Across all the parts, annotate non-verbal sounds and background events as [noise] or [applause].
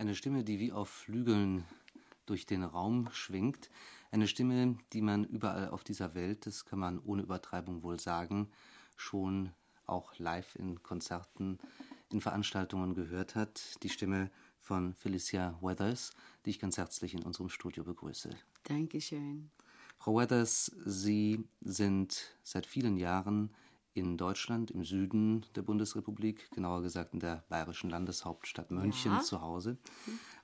Eine Stimme, die wie auf Flügeln durch den Raum schwingt. Eine Stimme, die man überall auf dieser Welt, das kann man ohne Übertreibung wohl sagen, schon auch live in Konzerten, in Veranstaltungen gehört hat. Die Stimme von Felicia Weathers, die ich ganz herzlich in unserem Studio begrüße. Dankeschön. Frau Weathers, Sie sind seit vielen Jahren in Deutschland, im Süden der Bundesrepublik, genauer gesagt in der bayerischen Landeshauptstadt München ja. zu Hause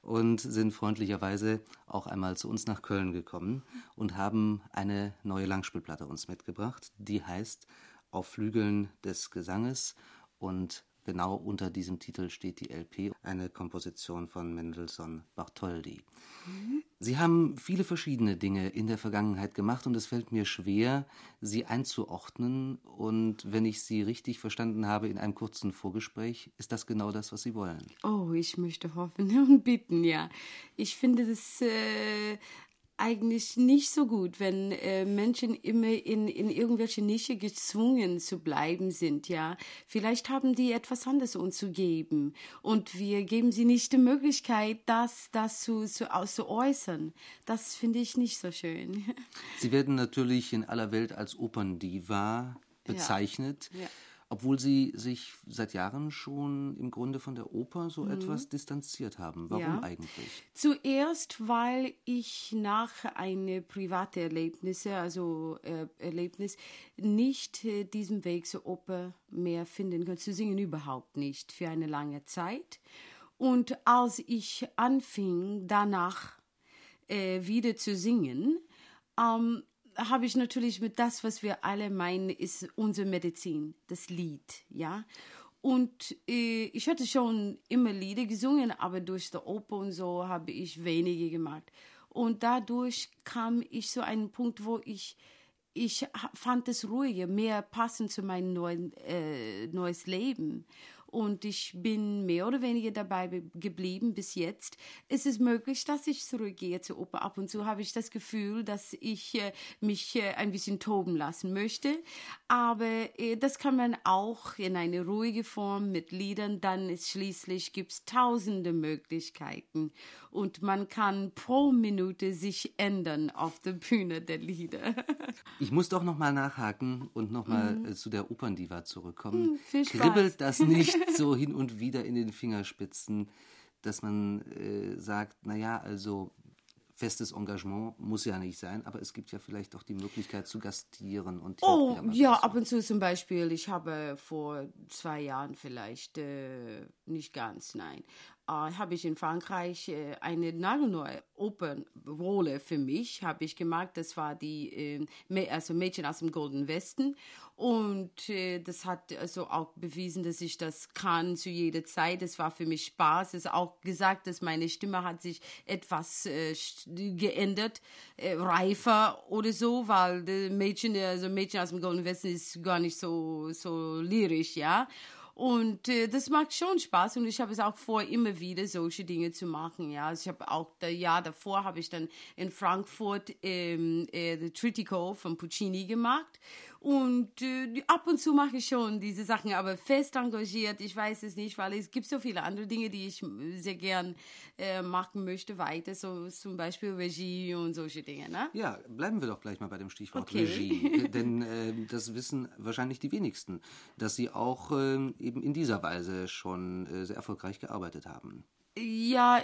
und sind freundlicherweise auch einmal zu uns nach Köln gekommen und haben eine neue Langspielplatte uns mitgebracht, die heißt Auf Flügeln des Gesanges und Genau unter diesem Titel steht die LP, eine Komposition von Mendelssohn Bartholdy. Mhm. Sie haben viele verschiedene Dinge in der Vergangenheit gemacht und es fällt mir schwer, sie einzuordnen. Und wenn ich Sie richtig verstanden habe in einem kurzen Vorgespräch, ist das genau das, was Sie wollen. Oh, ich möchte hoffen [laughs] und bitten, ja. Ich finde das äh, eigentlich nicht so gut, wenn äh, Menschen immer in, in irgendwelche Nische gezwungen zu bleiben sind, ja. Vielleicht haben die etwas anderes uns zu geben und wir geben sie nicht die Möglichkeit, das, das zu, zu, zu äußern. Das finde ich nicht so schön. Sie werden natürlich in aller Welt als Operndiva bezeichnet. Ja. Ja obwohl Sie sich seit Jahren schon im Grunde von der Oper so mhm. etwas distanziert haben. Warum ja. eigentlich? Zuerst, weil ich nach einem privaten Erlebnis, also äh, Erlebnis, nicht äh, diesen Weg zur Oper mehr finden konnte, zu singen überhaupt nicht für eine lange Zeit. Und als ich anfing, danach äh, wieder zu singen, ähm, habe ich natürlich mit das, was wir alle meinen, ist unsere Medizin, das Lied, ja. Und äh, ich hatte schon immer Lieder gesungen, aber durch die Oper und so habe ich wenige gemacht. Und dadurch kam ich zu einem Punkt, wo ich ich fand es ruhiger, mehr passend zu meinem neuen äh, neues Leben und ich bin mehr oder weniger dabei geblieben bis jetzt. Es ist möglich, dass ich zurückgehe zur Oper. Ab und zu habe ich das Gefühl, dass ich äh, mich äh, ein bisschen toben lassen möchte. Aber äh, das kann man auch in eine ruhige Form mit Liedern. Dann ist schließlich gibt es tausende Möglichkeiten und man kann pro Minute sich ändern auf der Bühne der Lieder. [laughs] ich muss doch noch mal nachhaken und noch mal mhm. zu der Operndiva zurückkommen. Mhm, Kribbelt das nicht so hin und wieder in den Fingerspitzen, dass man äh, sagt, naja, also festes Engagement muss ja nicht sein, aber es gibt ja vielleicht auch die Möglichkeit zu gastieren und oh ja ab und zu zum Beispiel ich habe vor zwei Jahren vielleicht äh, nicht ganz nein habe ich in Frankreich äh, eine nagelneue Opernrolle für mich, habe ich gemacht. Das war die, äh, also Mädchen aus dem Golden Westen. Und äh, das hat also auch bewiesen, dass ich das kann zu jeder Zeit. Es war für mich Spaß. Es ist auch gesagt, dass meine Stimme hat sich etwas äh, geändert, reifer oder so, weil Mädchen, also Mädchen aus dem Golden Westen ist gar nicht so, so lyrisch, ja. Und äh, das macht schon Spaß und ich habe es auch vor, immer wieder solche Dinge zu machen. Ja, also ich habe auch das Jahr davor habe ich dann in Frankfurt ähm, äh, The Tritico von Puccini gemacht und äh, ab und zu mache ich schon diese Sachen, aber fest engagiert, ich weiß es nicht, weil es gibt so viele andere Dinge, die ich sehr gern äh, machen möchte weiter, so zum Beispiel Regie und solche Dinge. Ne? Ja, bleiben wir doch gleich mal bei dem Stichwort okay. Regie, [laughs] denn äh, das wissen wahrscheinlich die wenigsten, dass Sie auch ähm, eben in dieser Weise schon äh, sehr erfolgreich gearbeitet haben. Ja,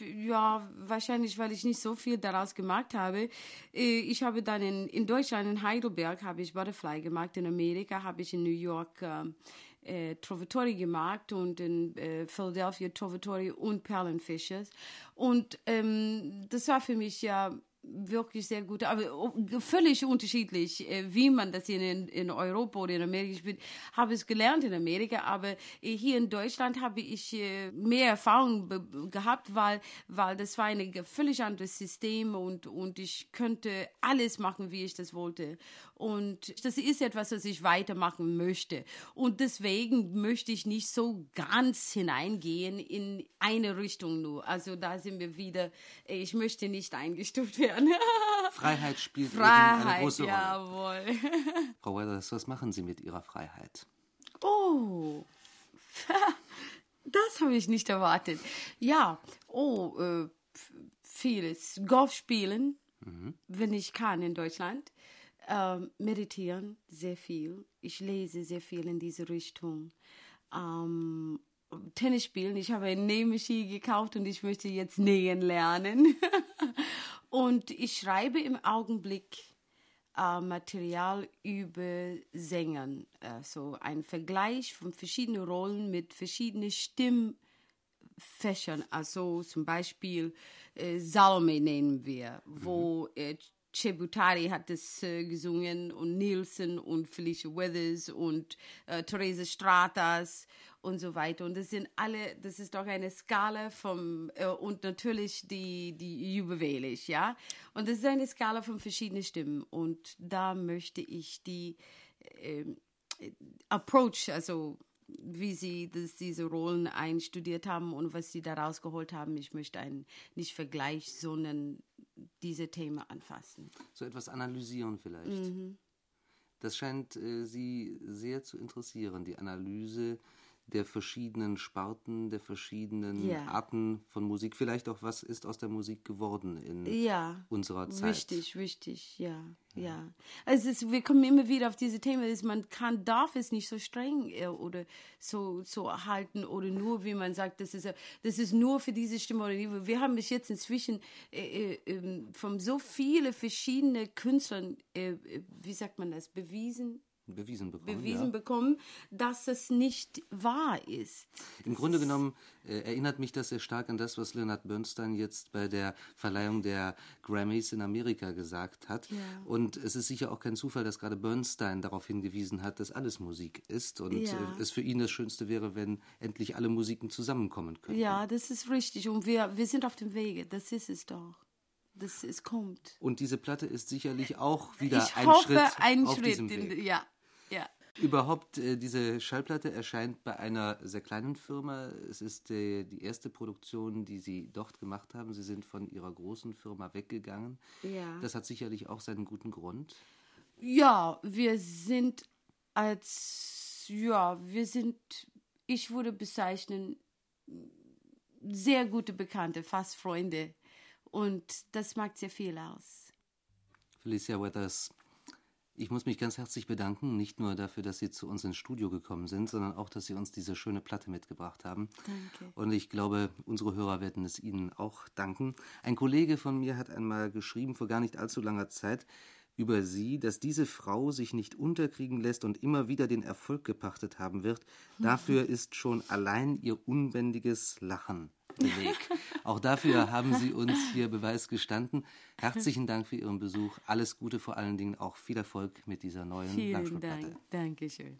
ja, wahrscheinlich, weil ich nicht so viel daraus gemacht habe. Äh, ich habe dann in, in Deutschland, in Heidelberg, habe ich Butterfly gemacht. In Amerika habe ich in New York äh, äh Trovatori gemacht und in äh, Philadelphia Trovatori und Perlenfisches. Und ähm, das war für mich ja wirklich sehr gut, aber oh, völlig unterschiedlich, äh, wie man das in, in Europa oder in Amerika spielt. Habe es gelernt in Amerika, aber äh, hier in Deutschland habe ich äh, mehr Erfahrung gehabt, weil, weil das war ein völlig anderes System und, und ich könnte alles machen, wie ich das wollte. Und das ist etwas, was ich weitermachen möchte. Und deswegen möchte ich nicht so ganz hineingehen in eine Richtung nur. Also da sind wir wieder, ich möchte nicht eingestuft [laughs] werden. [laughs] Freiheit spielt Freiheit, eine große Rolle. Jawohl. [laughs] Frau Weathers, was machen Sie mit Ihrer Freiheit? Oh, [laughs] Das habe ich nicht erwartet. Ja, oh, äh, vieles. Golf spielen, mhm. wenn ich kann in Deutschland. Ähm, meditieren, sehr viel. Ich lese sehr viel in diese Richtung. Ähm, Tennis spielen. Ich habe eine Nähmaschine gekauft und ich möchte jetzt nähen lernen. Und ich schreibe im Augenblick äh, Material über Sängern. Also ein Vergleich von verschiedenen Rollen mit verschiedenen Stimmfächern. Also zum Beispiel äh, Salome nennen wir, wo mhm. äh, Chebutari hat es äh, gesungen und Nielsen und Felicia Weathers und äh, Therese Stratas und so weiter. Und das sind alle, das ist doch eine Skala vom, äh, und natürlich die, die Juwelisch, ja. Und das ist eine Skala von verschiedenen Stimmen. Und da möchte ich die äh, Approach, also wie sie das, diese Rollen einstudiert haben und was sie daraus geholt haben. Ich möchte einen nicht Vergleich, sondern diese Themen anfassen. So etwas analysieren vielleicht. Mhm. Das scheint äh, Sie sehr zu interessieren, die Analyse der verschiedenen Sparten, der verschiedenen ja. Arten von Musik. Vielleicht auch, was ist aus der Musik geworden in ja, unserer Zeit. Richtig, richtig, ja, ja. ja. Also ist, wir kommen immer wieder auf diese Themen, dass man kann, darf es nicht so streng äh, oder so, so halten oder nur, wie man sagt, das ist, das ist nur für diese Stimme oder die. Wir haben bis jetzt inzwischen äh, äh, ähm, von so vielen verschiedenen Künstlern, äh, äh, wie sagt man das, bewiesen, bewiesen bekommen, bewiesen ja. bekommen, dass es nicht wahr ist. Im Grunde genommen äh, erinnert mich das sehr stark an das, was Leonard Bernstein jetzt bei der Verleihung der Grammys in Amerika gesagt hat. Ja. Und es ist sicher auch kein Zufall, dass gerade Bernstein darauf hingewiesen hat, dass alles Musik ist und ja. Äh, es für ihn das Schönste wäre, wenn endlich alle Musiken zusammenkommen könnten. Ja, das ist richtig und wir, wir sind auf dem Wege, das ist es doch dass es kommt. Und diese Platte ist sicherlich auch wieder ich ein hoffe, Schritt ein auf Schritt diesem Weg. In, ja, ja. Überhaupt, äh, diese Schallplatte erscheint bei einer sehr kleinen Firma. Es ist äh, die erste Produktion, die Sie dort gemacht haben. Sie sind von Ihrer großen Firma weggegangen. Ja. Das hat sicherlich auch seinen guten Grund. Ja, wir sind als, ja, wir sind, ich würde bezeichnen, sehr gute Bekannte, fast Freunde. Und das macht sehr viel aus. Felicia Weathers, ich muss mich ganz herzlich bedanken, nicht nur dafür, dass Sie zu uns ins Studio gekommen sind, sondern auch, dass Sie uns diese schöne Platte mitgebracht haben. Danke. Und ich glaube, unsere Hörer werden es Ihnen auch danken. Ein Kollege von mir hat einmal geschrieben, vor gar nicht allzu langer Zeit, über sie, dass diese Frau sich nicht unterkriegen lässt und immer wieder den Erfolg gepachtet haben wird. [laughs] Dafür ist schon allein ihr unbändiges Lachen Beleg. Auch dafür haben Sie uns hier Beweis gestanden. Herzlichen Dank für Ihren Besuch. Alles Gute, vor allen Dingen auch viel Erfolg mit dieser neuen Vielen Dank. Dankeschön.